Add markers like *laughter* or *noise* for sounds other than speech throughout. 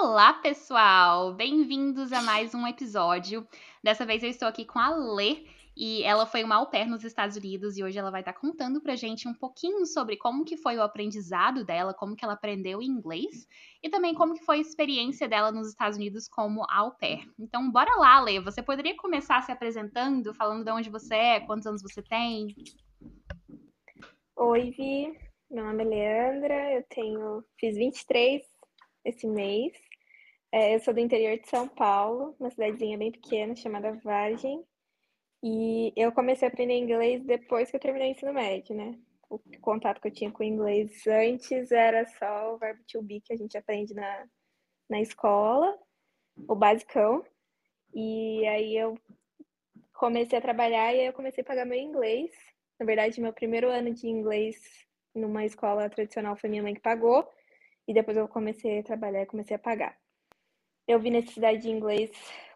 Olá, pessoal! Bem-vindos a mais um episódio. Dessa vez eu estou aqui com a Lê e ela foi uma au pair nos Estados Unidos e hoje ela vai estar contando pra gente um pouquinho sobre como que foi o aprendizado dela, como que ela aprendeu inglês e também como que foi a experiência dela nos Estados Unidos como au pair. Então, bora lá, Lê. Você poderia começar se apresentando, falando de onde você é, quantos anos você tem? Oi, Vi. Meu nome é Leandra, eu tenho, fiz 23 esse mês. É, eu sou do interior de São Paulo, uma cidadezinha bem pequena chamada Vargem. E eu comecei a aprender inglês depois que eu terminei o ensino médio, né? O contato que eu tinha com o inglês antes era só o verbo to be que a gente aprende na, na escola, o basicão. E aí eu comecei a trabalhar e aí eu comecei a pagar meu inglês. Na verdade, meu primeiro ano de inglês numa escola tradicional foi minha mãe que pagou. E depois eu comecei a trabalhar e comecei a pagar. Eu vi necessidade de inglês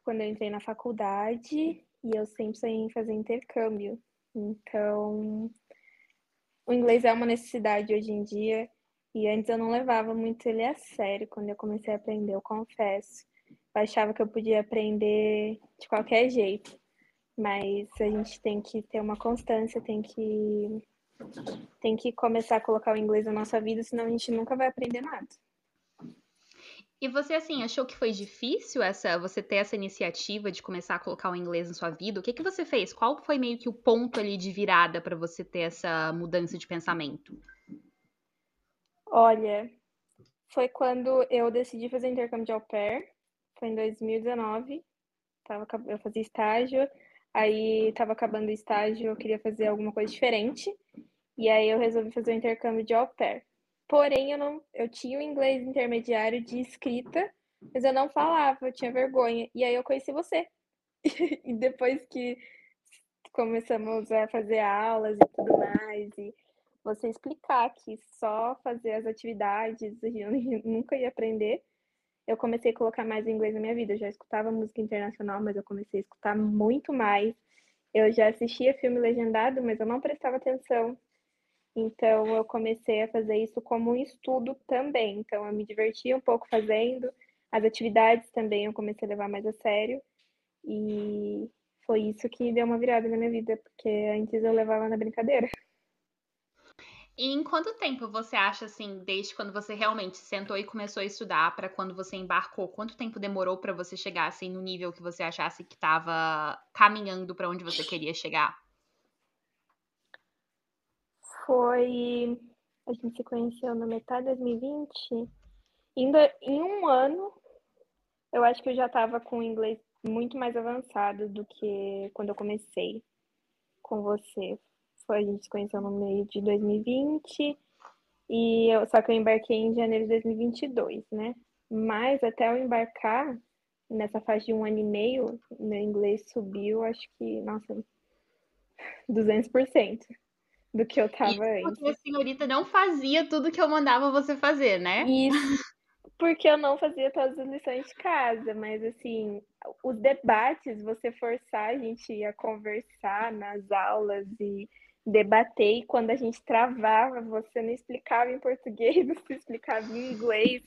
quando eu entrei na faculdade e eu sempre em fazer intercâmbio. Então, o inglês é uma necessidade hoje em dia e antes eu não levava muito ele a sério quando eu comecei a aprender, eu confesso. Eu achava que eu podia aprender de qualquer jeito, mas a gente tem que ter uma constância, tem que tem que começar a colocar o inglês na nossa vida, senão a gente nunca vai aprender nada. E você, assim, achou que foi difícil essa você ter essa iniciativa de começar a colocar o inglês na sua vida? O que, que você fez? Qual foi meio que o ponto ali de virada para você ter essa mudança de pensamento? Olha, foi quando eu decidi fazer intercâmbio de au pair. Foi em 2019. Tava, eu fazia estágio, aí estava acabando o estágio, eu queria fazer alguma coisa diferente. E aí eu resolvi fazer o intercâmbio de au pair. Porém, eu não, eu tinha o inglês intermediário de escrita, mas eu não falava, eu tinha vergonha. E aí eu conheci você. *laughs* e depois que começamos a fazer aulas e tudo mais, e você explicar que só fazer as atividades eu *laughs* nunca ia aprender, eu comecei a colocar mais inglês na minha vida. Eu já escutava música internacional, mas eu comecei a escutar muito mais. Eu já assistia filme legendado, mas eu não prestava atenção. Então, eu comecei a fazer isso como um estudo também. Então, eu me divertia um pouco fazendo. As atividades também eu comecei a levar mais a sério. E foi isso que deu uma virada na minha vida, porque antes eu levava na brincadeira. E em quanto tempo você acha, assim, desde quando você realmente sentou e começou a estudar para quando você embarcou? Quanto tempo demorou para você chegar, assim, no nível que você achasse que estava caminhando para onde você queria chegar? Foi. A gente se conheceu na metade de 2020. Indo, em um ano, eu acho que eu já estava com o inglês muito mais avançado do que quando eu comecei com você. Foi, a gente se conheceu no meio de 2020, e eu, só que eu embarquei em janeiro de 2022, né? Mas até eu embarcar, nessa fase de um ano e meio, meu inglês subiu, acho que, nossa, 200% do que eu tava Isso antes. Porque a senhorita não fazia tudo que eu mandava você fazer, né? Isso. Porque eu não fazia todas as lições de casa, mas assim, os debates, você forçar a gente a conversar nas aulas e debater, e quando a gente travava, você não explicava em português, *laughs* você explicava em inglês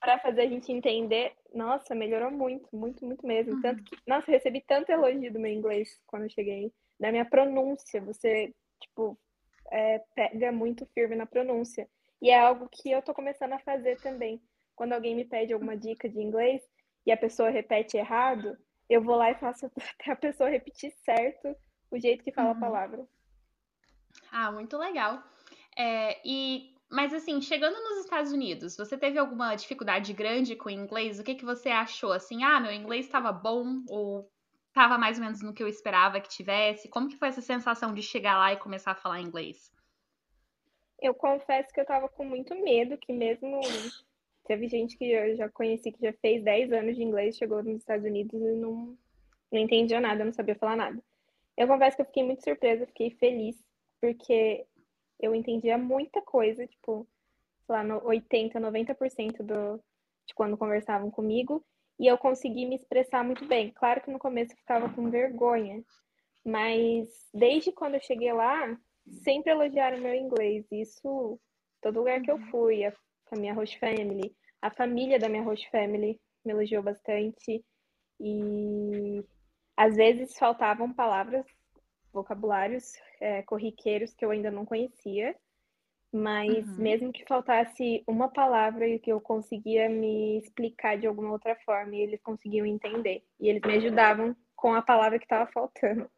para fazer a gente entender. Nossa, melhorou muito, muito, muito mesmo. Uhum. Tanto que, nossa, recebi tanto elogio do meu inglês quando eu cheguei, da minha pronúncia. Você tipo, é, pega muito firme na pronúncia. E é algo que eu tô começando a fazer também. Quando alguém me pede alguma dica de inglês e a pessoa repete errado, eu vou lá e faço *laughs* até a pessoa repetir certo o jeito que fala uhum. a palavra. Ah, muito legal. É, e mas assim, chegando nos Estados Unidos, você teve alguma dificuldade grande com o inglês? O que, que você achou? Assim, ah, meu inglês estava bom ou estava mais ou menos no que eu esperava que tivesse? Como que foi essa sensação de chegar lá e começar a falar inglês? Eu confesso que eu estava com muito medo, que mesmo teve gente que eu já conheci que já fez 10 anos de inglês, chegou nos Estados Unidos e não, não entendia nada, não sabia falar nada. Eu confesso que eu fiquei muito surpresa, fiquei feliz, porque eu entendia muita coisa, tipo, sei lá, no 80, 90% do, de quando conversavam comigo, e eu consegui me expressar muito bem. Claro que no começo eu ficava com vergonha, mas desde quando eu cheguei lá, sempre elogiaram meu inglês. Isso, todo lugar que eu uhum. fui, a, a minha host family, a família da minha host family me elogiou bastante e às vezes faltavam palavras, vocabulários é, corriqueiros que eu ainda não conhecia, mas uhum. mesmo que faltasse uma palavra e que eu conseguia me explicar de alguma outra forma, e eles conseguiam entender. E eles me ajudavam com a palavra que estava faltando.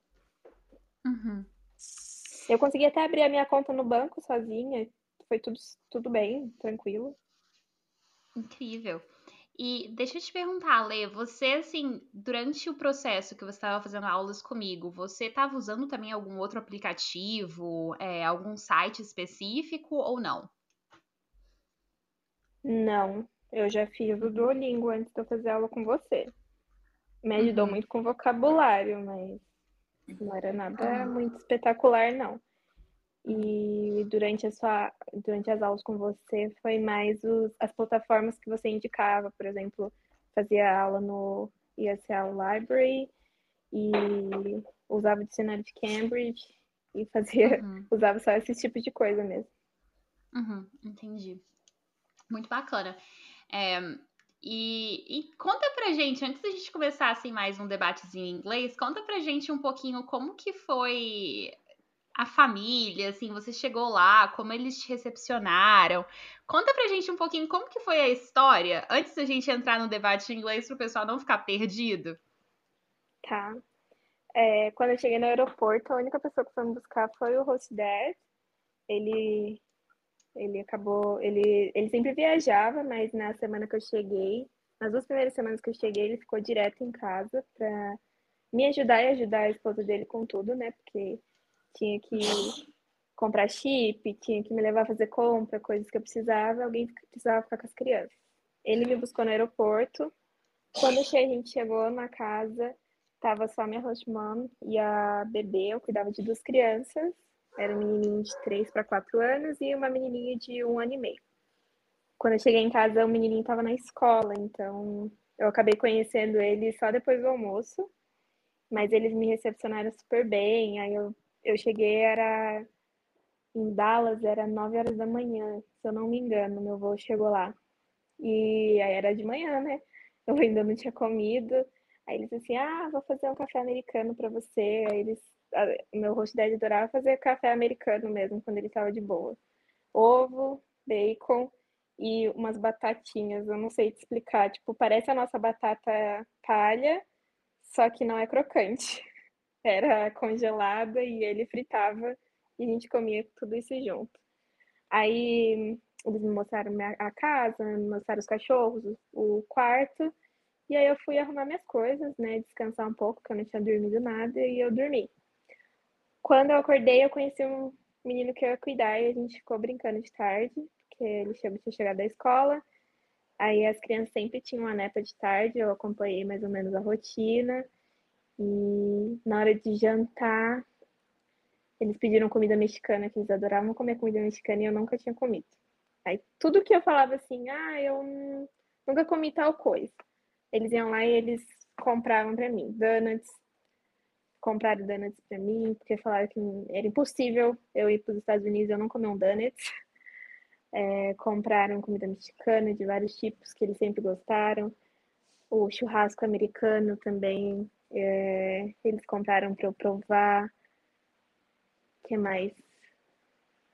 Uhum. Eu consegui até abrir a minha conta no banco sozinha. Foi tudo, tudo bem, tranquilo. Incrível. E deixa eu te perguntar, Lê, você, assim, durante o processo que você estava fazendo aulas comigo, você estava usando também algum outro aplicativo, é, algum site específico ou não? Não, eu já fiz o Duolingo antes de eu fazer aula com você. Me ajudou uhum. muito com vocabulário, mas não era nada uhum. muito espetacular, não. E durante, a sua, durante as aulas com você, foi mais os, as plataformas que você indicava, por exemplo, fazia aula no ESL Library e usava o dicionário de Cambridge e fazia, uhum. *laughs* usava só esse tipo de coisa mesmo. Uhum, entendi. Muito bacana. É, e, e, conta pra gente, antes da gente começar assim mais um debatezinho em inglês, conta pra gente um pouquinho como que foi a família, assim, você chegou lá, como eles te recepcionaram. Conta pra gente um pouquinho como que foi a história, antes da gente entrar no debate em inglês, pro pessoal não ficar perdido. Tá. É, quando eu cheguei no aeroporto, a única pessoa que foi me buscar foi o host dad. Ele, ele acabou, ele, ele sempre viajava, mas na semana que eu cheguei, nas duas primeiras semanas que eu cheguei, ele ficou direto em casa pra me ajudar e ajudar a esposa dele com tudo, né? Porque tinha que comprar chip, tinha que me levar a fazer compra, coisas que eu precisava, alguém precisava ficar com as crianças. Ele me buscou no aeroporto. Quando a gente chegou na casa, tava só minha host mom e a bebê, eu cuidava de duas crianças. Era um menininho de 3 para 4 anos e uma menininha de um ano e meio. Quando eu cheguei em casa, o menininho estava na escola, então eu acabei conhecendo ele só depois do almoço. Mas eles me recepcionaram super bem, aí eu eu cheguei, era em Dallas, era 9 horas da manhã, se eu não me engano, meu voo chegou lá. E aí era de manhã, né? *laughs* Eu ainda não tinha comido. Aí eles assim, ah, vou fazer um café americano para você. Aí eles, meu host dad adorava fazer café americano mesmo, quando ele tava de boa. Ovo, bacon e umas batatinhas, eu não sei te explicar. Tipo, parece a nossa batata palha, só que não é crocante *laughs* era congelada e ele fritava e a gente comia tudo isso junto. Aí eles me mostraram a casa, me mostraram os cachorros, o quarto, e aí eu fui arrumar minhas coisas, né, descansar um pouco, porque eu não tinha dormido nada, e eu dormi. Quando eu acordei, eu conheci um menino que eu ia cuidar e a gente ficou brincando de tarde, porque ele tinha chegado da escola. Aí as crianças sempre tinham uma neta de tarde, eu acompanhei mais ou menos a rotina. E na hora de jantar, eles pediram comida mexicana, que eles adoravam comer comida mexicana e eu nunca tinha comido. Aí tudo que eu falava assim, ah, eu nunca comi tal coisa. Eles iam lá e eles compravam para mim donuts, compraram donuts para mim, porque falaram que era impossível eu ir para os Estados Unidos e eu não comer um donut. *laughs* É, compraram comida mexicana de vários tipos que eles sempre gostaram. O churrasco americano também é, eles compraram para eu provar. O que mais?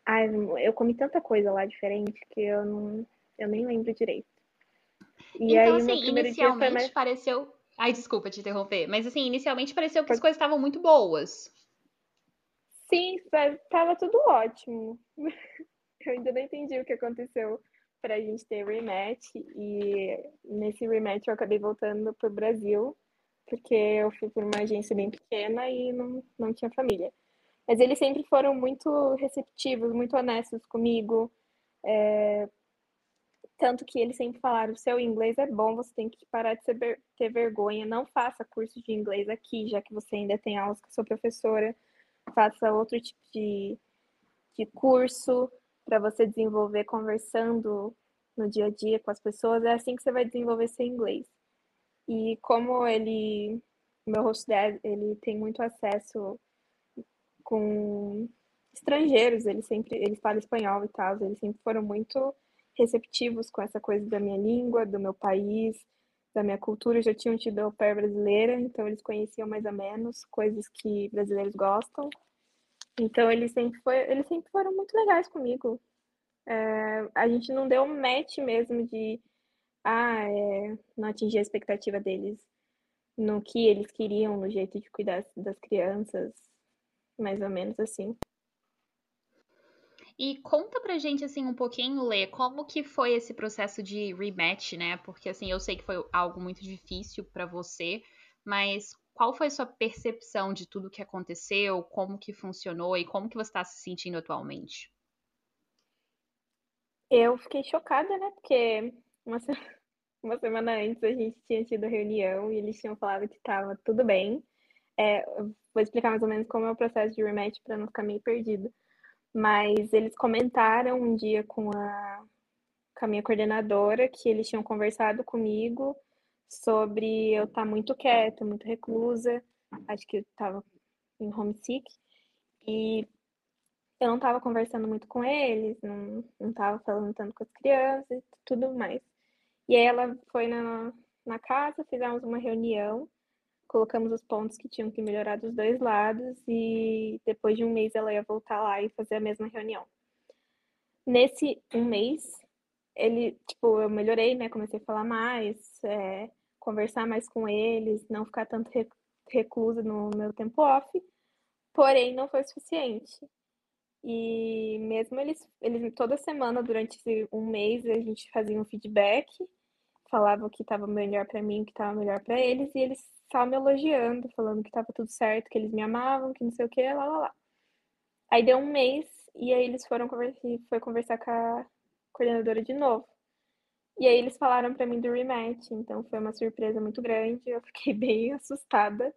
Ai, eu comi tanta coisa lá diferente que eu não, eu nem lembro direito. E então, aí, assim, inicialmente mais... pareceu. Ai, desculpa te interromper, mas assim, inicialmente pareceu que as coisas estavam muito boas. Sim, estava tudo ótimo. *laughs* Eu ainda não entendi o que aconteceu para a gente ter rematch. E nesse rematch eu acabei voltando para o Brasil porque eu fui por uma agência bem pequena e não, não tinha família. Mas eles sempre foram muito receptivos, muito honestos comigo. É... Tanto que eles sempre falaram: seu inglês é bom, você tem que parar de ter vergonha, não faça curso de inglês aqui, já que você ainda tem aulas com a sua professora. Faça outro tipo de, de curso para você desenvolver conversando no dia a dia com as pessoas. É assim que você vai desenvolver seu inglês. E como ele, meu host dad, ele tem muito acesso com estrangeiros, ele sempre, ele fala espanhol e tal, eles sempre foram muito receptivos com essa coisa da minha língua, do meu país, da minha cultura. Já tinham tido au pair brasileira, então eles conheciam mais ou menos coisas que brasileiros gostam. Então eles sempre, foi, eles sempre foram muito legais comigo. É, a gente não deu um match mesmo de ah, é, não atingir a expectativa deles no que eles queriam, no jeito de cuidar das crianças, mais ou menos assim. E conta pra gente, assim, um pouquinho, Lê, como que foi esse processo de rematch, né? Porque, assim, eu sei que foi algo muito difícil para você, mas qual foi a sua percepção de tudo que aconteceu, como que funcionou e como que você está se sentindo atualmente? Eu fiquei chocada, né? Porque uma, *laughs* uma semana antes a gente tinha tido reunião e eles tinham falado que estava tudo bem. É, vou explicar mais ou menos como é o processo de rematch para não ficar meio perdido. Mas eles comentaram um dia com a, com a minha coordenadora que eles tinham conversado comigo sobre eu estar tá muito quieta, muito reclusa. Acho que eu estava em homesick. E eu não estava conversando muito com eles, não, não tava falando tanto com as crianças e tudo mais. E aí ela foi na, na casa, fizemos uma reunião, colocamos os pontos que tinham que melhorar dos dois lados e depois de um mês ela ia voltar lá e fazer a mesma reunião. Nesse um mês, ele, tipo, eu melhorei, né? Comecei a falar mais, é, conversar mais com eles, não ficar tanto reclusa no meu tempo off, porém não foi suficiente. E mesmo eles, eles toda semana, durante um mês, a gente fazia um feedback, falava o que estava melhor para mim, o que estava melhor para eles, e eles estavam me elogiando, falando que estava tudo certo, que eles me amavam, que não sei o que, lá, lá, lá. Aí deu um mês, e aí eles foram conversar, foi conversar com a coordenadora de novo. E aí eles falaram para mim do rematch, então foi uma surpresa muito grande, eu fiquei *laughs* bem assustada.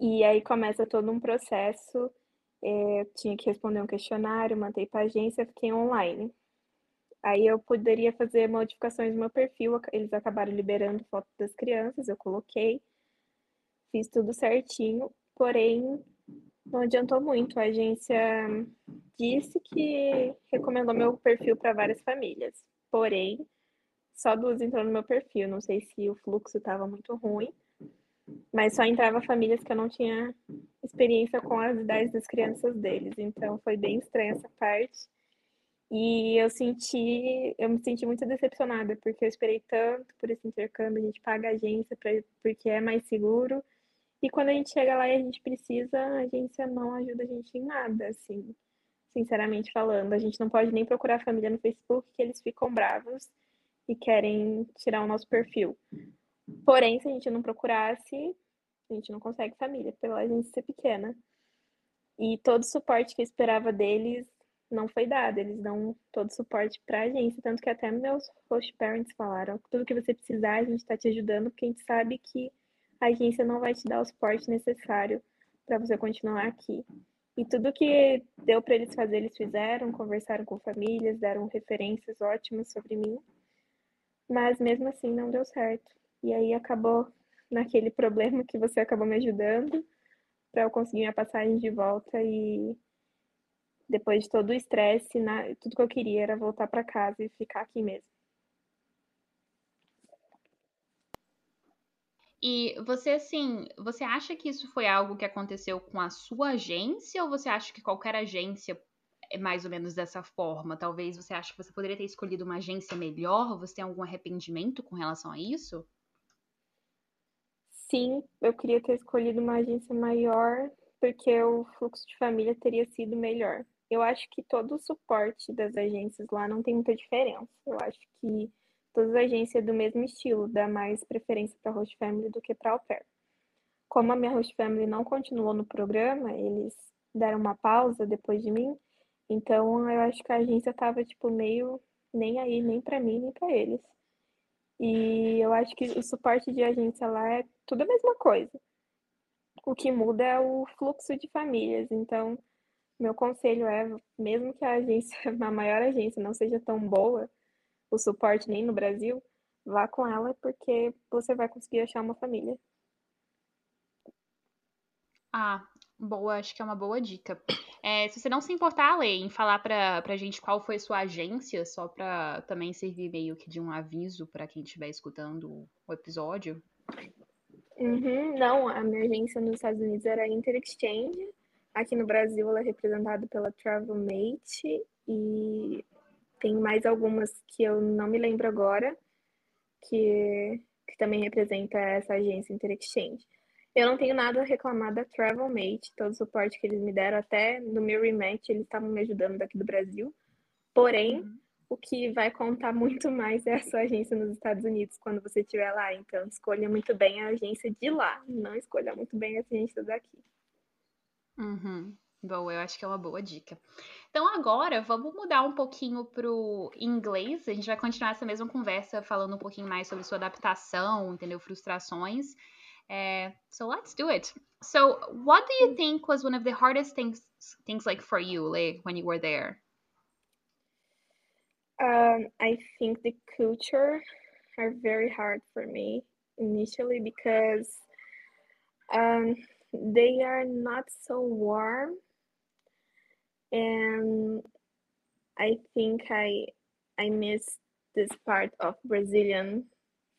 E aí começa todo um processo é, tinha que responder um questionário, mandei para agência, fiquei online. Aí eu poderia fazer modificações no meu perfil, eles acabaram liberando foto das crianças, eu coloquei, fiz tudo certinho, porém não adiantou muito. A agência disse que recomendou meu perfil para várias famílias, porém só duas entrou no meu perfil. Não sei se o fluxo estava muito ruim mas só entrava famílias que eu não tinha experiência com as idades das crianças deles. Então foi bem estranha essa parte. E eu senti, eu me senti muito decepcionada, porque eu esperei tanto por esse intercâmbio, a gente paga a agência pra, porque é mais seguro. E quando a gente chega lá e a gente precisa, a agência não ajuda a gente em nada, assim, sinceramente falando. A gente não pode nem procurar a família no Facebook, que eles ficam bravos e querem tirar o nosso perfil. Porém, se a gente não procurasse, a gente não consegue família, pela gente ser pequena. E todo o suporte que eu esperava deles não foi dado. Eles dão todo o suporte para a agência, tanto que até meus host parents falaram: tudo que você precisar, a gente está te ajudando, porque a gente sabe que a agência não vai te dar o suporte necessário para você continuar aqui. E tudo que deu para eles fazer, eles fizeram, conversaram com famílias, deram referências ótimas sobre mim. Mas mesmo assim não deu certo. E aí acabou naquele *laughs* problema que você acabou me ajudando para eu conseguir minha passagem de volta e depois de todo o estresse, tudo que eu queria era voltar para casa e ficar aqui mesmo. E você, assim, você acha que isso foi algo que aconteceu com a sua agência ou você acha que qualquer agência é mais ou menos dessa forma? Talvez você ache que você poderia ter escolhido uma agência melhor? Você tem algum arrependimento com relação a isso? sim, eu queria ter escolhido uma agência maior, porque o fluxo de família teria sido melhor. Eu acho que todo o suporte das agências lá não tem muita diferença. Eu acho que todas as agências é do mesmo estilo, dá mais preferência para host family do que para au pair. Como a minha host family não continuou no programa, eles deram uma pausa depois de mim, então eu acho que a agência estava tipo meio nem aí nem para mim nem para eles. E eu acho que o suporte de agência lá é tudo a mesma coisa. O que muda é o fluxo de famílias. Então, meu conselho é, mesmo que a agência, *laughs* a maior agência não seja tão boa, o suporte nem no Brasil, vá com ela porque você vai conseguir achar uma família. Ah, Boa, acho que é uma boa dica. É, se você não se importar, Lê, em falar pra, pra gente qual foi sua agência, só pra também servir meio que de um aviso para quem estiver escutando o episódio. Uhum, não, a minha agência nos Estados Unidos era Inter Exchange. Aqui no Brasil ela é representada pela Travelmate e tem mais algumas que eu não me lembro agora, que, que também representa essa agência Inter Exchange. Eu não tenho nada a reclamar da Travelmate, todo o suporte que eles me deram, até no meu rematch, eles estavam me ajudando daqui do Brasil. Porém, uhum. o que vai contar *laughs* muito mais é a sua agência nos Estados Unidos quando você estiver lá. Então, escolha muito bem a agência de lá, não escolha muito bem a agência daqui. Uhum. Bom, eu acho que é uma boa dica. Então agora vamos mudar um pouquinho pro inglês. A gente vai continuar essa mesma conversa falando um pouquinho mais sobre sua adaptação, entendeu? Frustrações. Uh, so let's do it. So, what do you think was one of the hardest things things like for you, like when you were there? Um, I think the culture are very hard for me initially because um, they are not so warm, and I think I I miss this part of Brazilian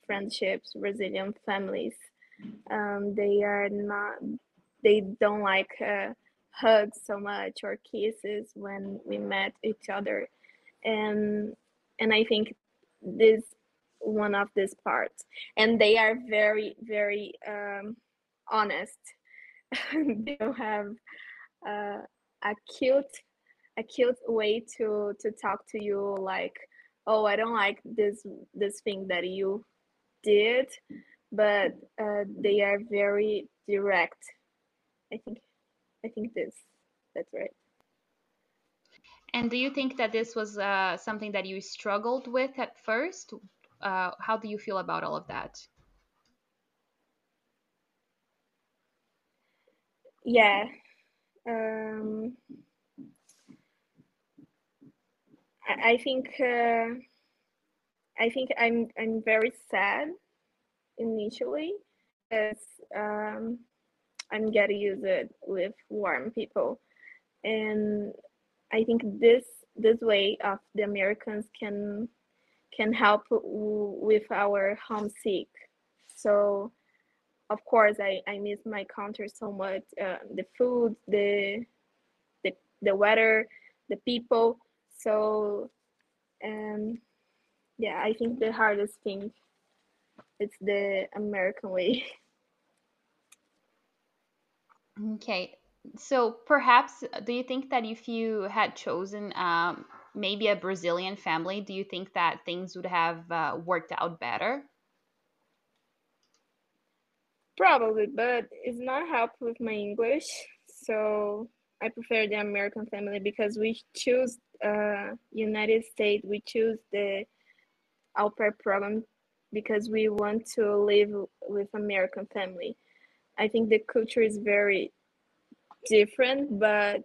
friendships, Brazilian families. Um, they are not they don't like uh, hugs so much or kisses when we met each other. And and i think this one of these parts. And they are very very um, honest *laughs* they don't have uh, a cute a cute way to to talk to you like oh i don't like this this thing that you did but uh, they are very direct. I think, I think this, that's right. And do you think that this was uh, something that you struggled with at first? Uh, how do you feel about all of that? Yeah. Um, I, I think uh, I think I'm I'm very sad initially as um, I'm getting used with warm people, and I think this this way of the Americans can can help with our homesick. So, of course, I, I miss my country so much. Uh, the food, the the the weather, the people. So, um, yeah, I think the hardest thing it's the American way. *laughs* Okay. So perhaps do you think that if you had chosen um, maybe a Brazilian family, do you think that things would have uh, worked out better? Probably, but it's not help with my English. So I prefer the American family because we choose uh, United States. We choose the au pair program because we want to live with American family. I think the culture is very different, but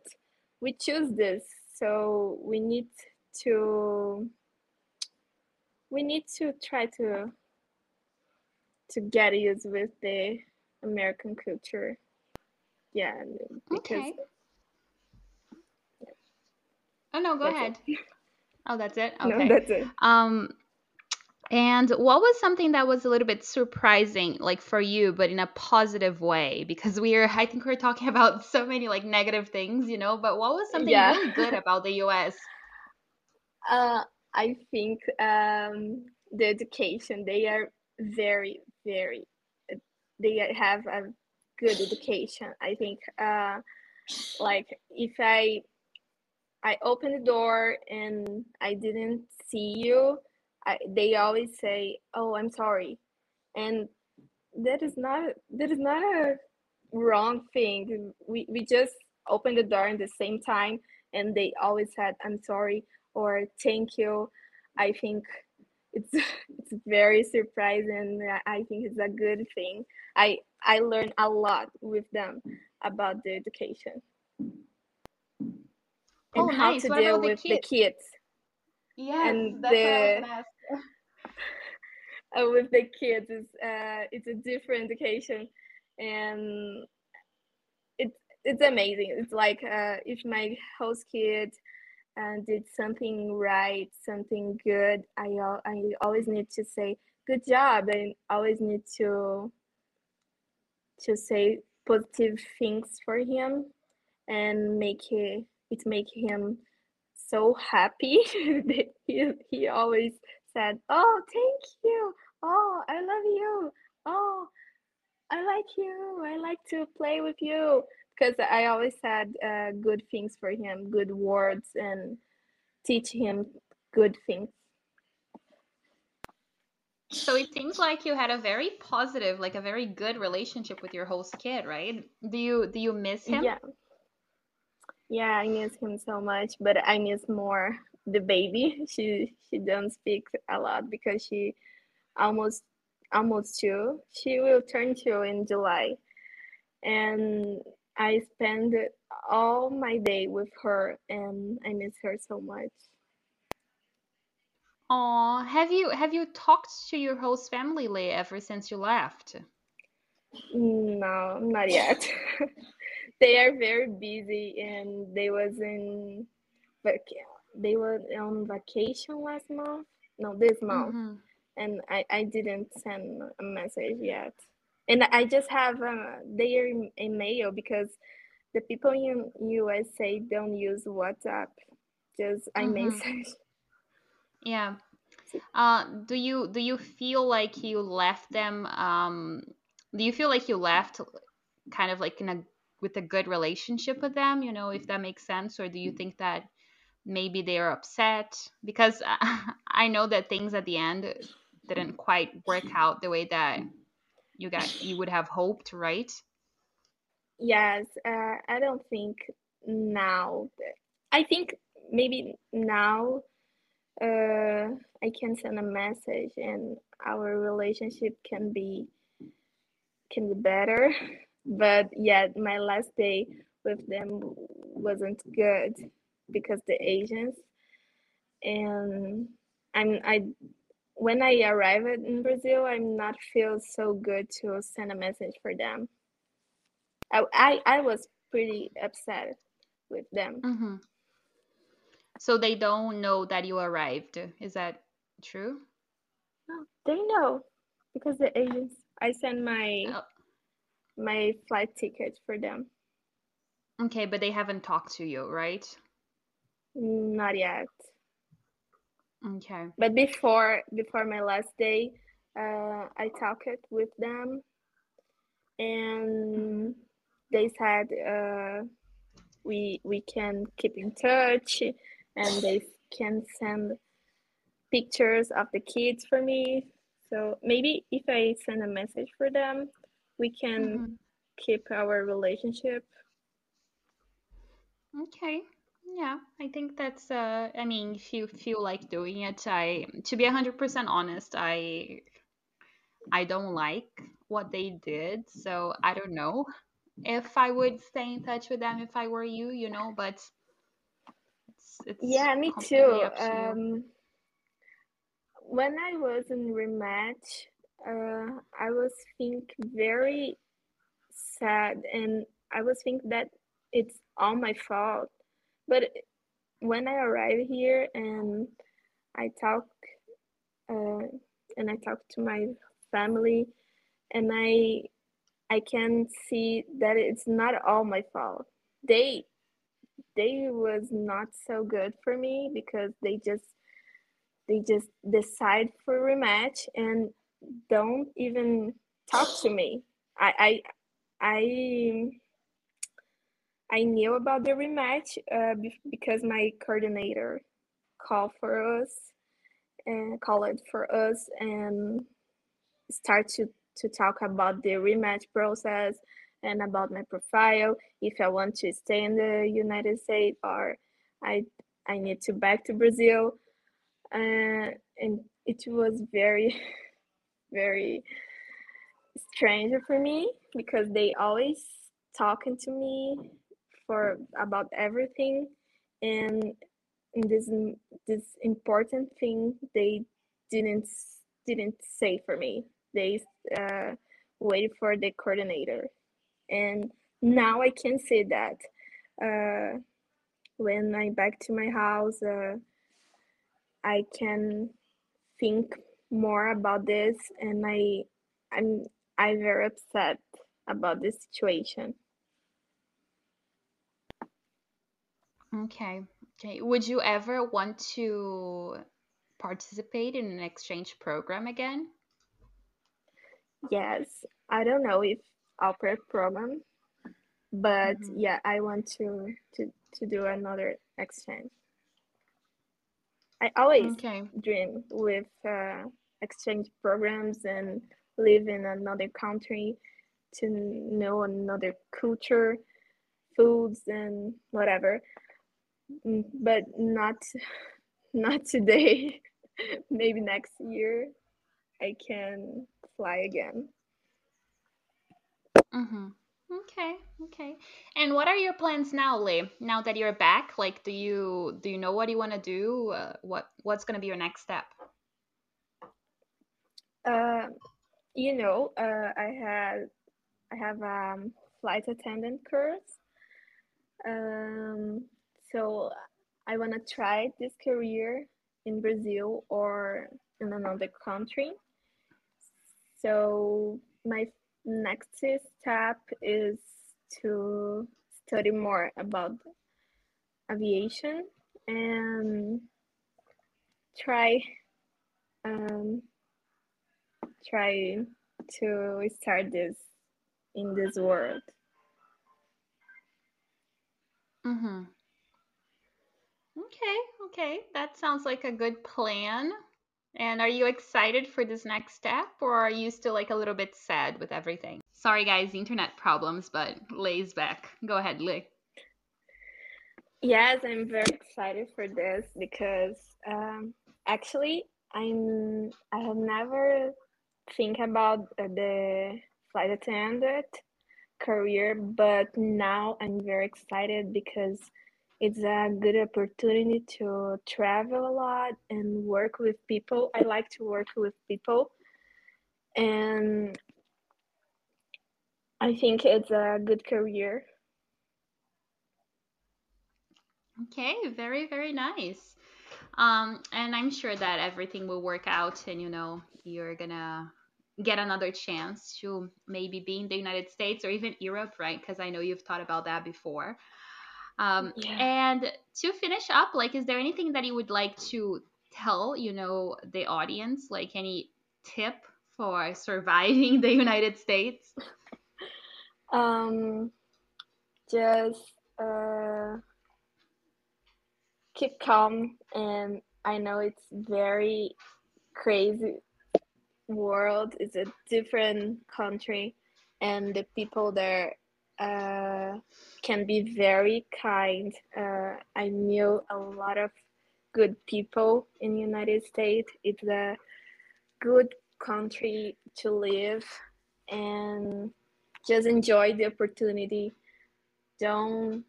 we choose this, so we need to we need to try to to get used with the American culture. Yeah, because. Okay. Oh no, go ahead. It. Oh, that's it. Okay. No, that's it. Um, and what was something that was a little bit surprising, like for you, but in a positive way? Because we are, I think we're talking *laughs* about so many like negative things, you know. But what was something yeah. really good *laughs* about the U.S.? Uh, I think um, the education. They are very, very. They have a good education. I think, uh, like if I, I open the door and I didn't see you I, they always say, "Oh, I'm sorry," and that is not that is not a wrong thing. We we just opened the door in the same time, and they always said, "I'm sorry" or "Thank you." I think it's *laughs* it's very surprising. I think it's a good thing. I I learned a lot with them about the education oh, and how nice. to what deal the with kids? the kids. Yes, and that's the, what I was gonna ask. *laughs* *laughs* uh, with the kids, it's uh, it's a different education, and it's it's amazing. It's like uh, if my host kid uh, did something right, something good, I I always need to say good job. and always need to to say positive things for him and make it it make him so happy. *laughs* he he always said, "Oh, thank you. Oh, I love you. Oh, I like you. I like to play with you." Because I always said uh, good things for him, good words, and teach him good things. So it seems like you had a very positive, like a very good relationship with your host kid, right? Do you do you miss him? Yeah. Yeah, I miss him so much, but I miss more the baby. *laughs* She she don't speak a lot because she almost almost two. She will turn two in July. And I spend all my day with her and I miss her so much. Oh, have you have you talked to your host family Lê, ever since you left? No, not yet. *laughs* they are very busy and they was in vac- they were on vacation last month. No, this month. Mm-hmm. And I, I didn't send a message yet. And I just have uh, their email because the people in USA don't use WhatsApp. Just I Mm-hmm. message. Yeah. Uh, do you do you feel like you left them? Um, do you feel like you left kind of like in a with a good relationship with them? You know, if that makes sense, or do you think that maybe they are upset because *laughs* I know that things at the end didn't quite work out the way that you got you would have hoped, right? Yes, uh, I don't think now. I think maybe now uh, I can send a message and our relationship can be can be better. But yeah, my last day with them wasn't good because the Asians and I'm I when I arrived in Brazil, I'm not feel so good to send a message for them. I I, I was pretty upset with them. Mm-hmm. So they don't know that you arrived. Is that true? No, they know because the agents. I sent my Oh, my flight ticket for them. okay, but they haven't talked to you, right? Not yet. Okay. But before before my last day, uh, I talked with them, and they said uh, we we can keep in touch, and they can send pictures of the kids for me. So maybe if I send a message for them, we can Mhm. keep our relationship. Okay. Yeah, I think that's uh I mean, if you feel like doing it, I to be 100% honest, I I don't like what they did, so I don't know if I would stay in touch with them if I were you, you know, but it's it's Yeah, me too. to. Um, when I was in rematch, uh, I was think very sad, and I was think that it's all my fault. But when I arrive here and I talk, uh, and I talk to my family, and I I can see that it's not all my fault. They they was not so good for me because they just they just decide for rematch and don't even talk to me. I I I I knew about the rematch uh, because my coordinator called for us and called for us and start to to talk about the rematch process and about my profile. If I want to stay in the United States or I I need to back to Brazil uh, and it was very *laughs* very strange for me because they always talking to me for about everything and in this this important thing they didn't didn't say for me they uh, waited for the coordinator and now I can say that. Uh, when i'm back to my house, uh, I can think more about this, and I I'm I'm very upset about this situation. Okay. Okay. Would you ever want to participate in an exchange program again? Yes, I don't know if opera program, but Mhm. yeah, I want to to to do another exchange. I always Okay. dream with uh, exchange programs and live in another country to know another culture, foods and whatever. Mm, But not *laughs* not today. *laughs* Maybe next year I can fly again. Mhm. Okay. Okay. And what are your plans now, Lee? Now that you're back, like, do you do you know what you want to do? Uh, what what's gonna be your next step? Uh, you know, uh, I had I have um flight attendant course. Um, so I want to try this career in Brazil or in another country. So my next step is to study more about aviation and try um, try to start this in this world. Mhm. Okay. Okay. That sounds like a good plan. And are you excited for this next step, or are you still like a little bit sad with everything? Sorry, guys, internet problems, but Lay's back. Go ahead, Lay. Yes, I'm very excited for this because um, actually I'm I have never think about uh, the flight attendant career, but now I'm very excited because it's a good opportunity to travel a lot and work with people. I like to work with people, and I think it's a good career. Okay, very, very nice. Um, and I'm sure that everything will work out, and you know, you're gonna get another chance to maybe be in the United States or even Europe, right? Because I know you've thought about that before. Um, Yeah. and to finish up, like, is there anything that you would like to tell, you know, the audience? Like, any tip for surviving the United States? *laughs* Um, just uh, keep calm, and I know it's very crazy world. It's a different country, and the people there uh, can be very kind. Uh, I knew a lot of good people in the United States. It's a good country to live, and just enjoy the opportunity. Don't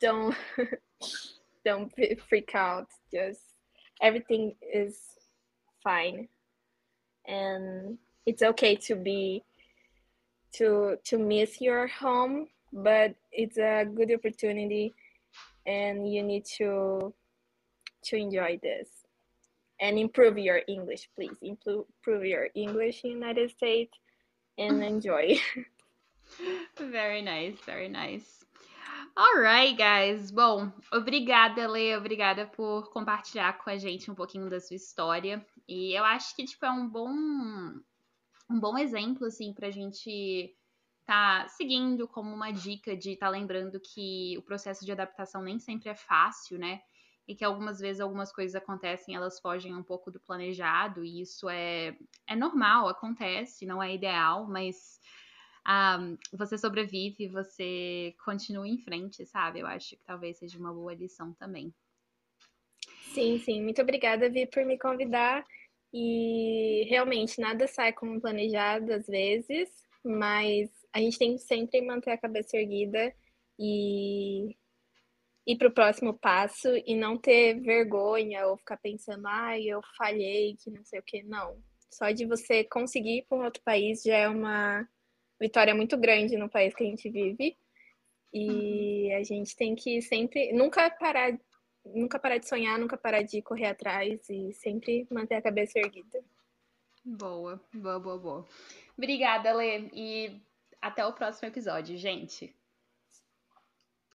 don't *laughs* don't freak out. Just everything is fine, and it's okay to be to to miss your home, but it's a good opportunity, and you need to to enjoy this and improve your English, please. Improve, improve your English in United States and *laughs* enjoy. Very nice, very nice. Alright, guys. Bom, obrigada, Lê, obrigada por compartilhar com a gente um pouquinho da sua história. E eu acho que, tipo, é um bom, um bom exemplo, assim, pra gente tá seguindo como uma dica de estar tá lembrando que o processo de adaptação nem sempre é fácil, né? E que algumas vezes algumas coisas acontecem, elas fogem um pouco do planejado, e isso é, é normal, acontece, não é ideal, mas ah, você sobrevive, você continua em frente, sabe? Eu acho que talvez seja uma boa lição também. Sim, sim. Muito obrigada, Vi, por me convidar. E realmente nada sai como planejado às vezes, mas a gente tem que sempre manter a cabeça erguida e ir para o próximo passo e não ter vergonha ou ficar pensando, ai, eu falhei, que não sei o que. Não. Só de você conseguir ir para um outro país já é uma vitória muito grande no país que a gente vive. E uhum. a gente tem que sempre, nunca parar, nunca parar de sonhar, nunca parar de correr atrás e sempre manter a cabeça erguida. Boa, boa, boa, boa. Obrigada, Lê, e até o próximo episódio, gente.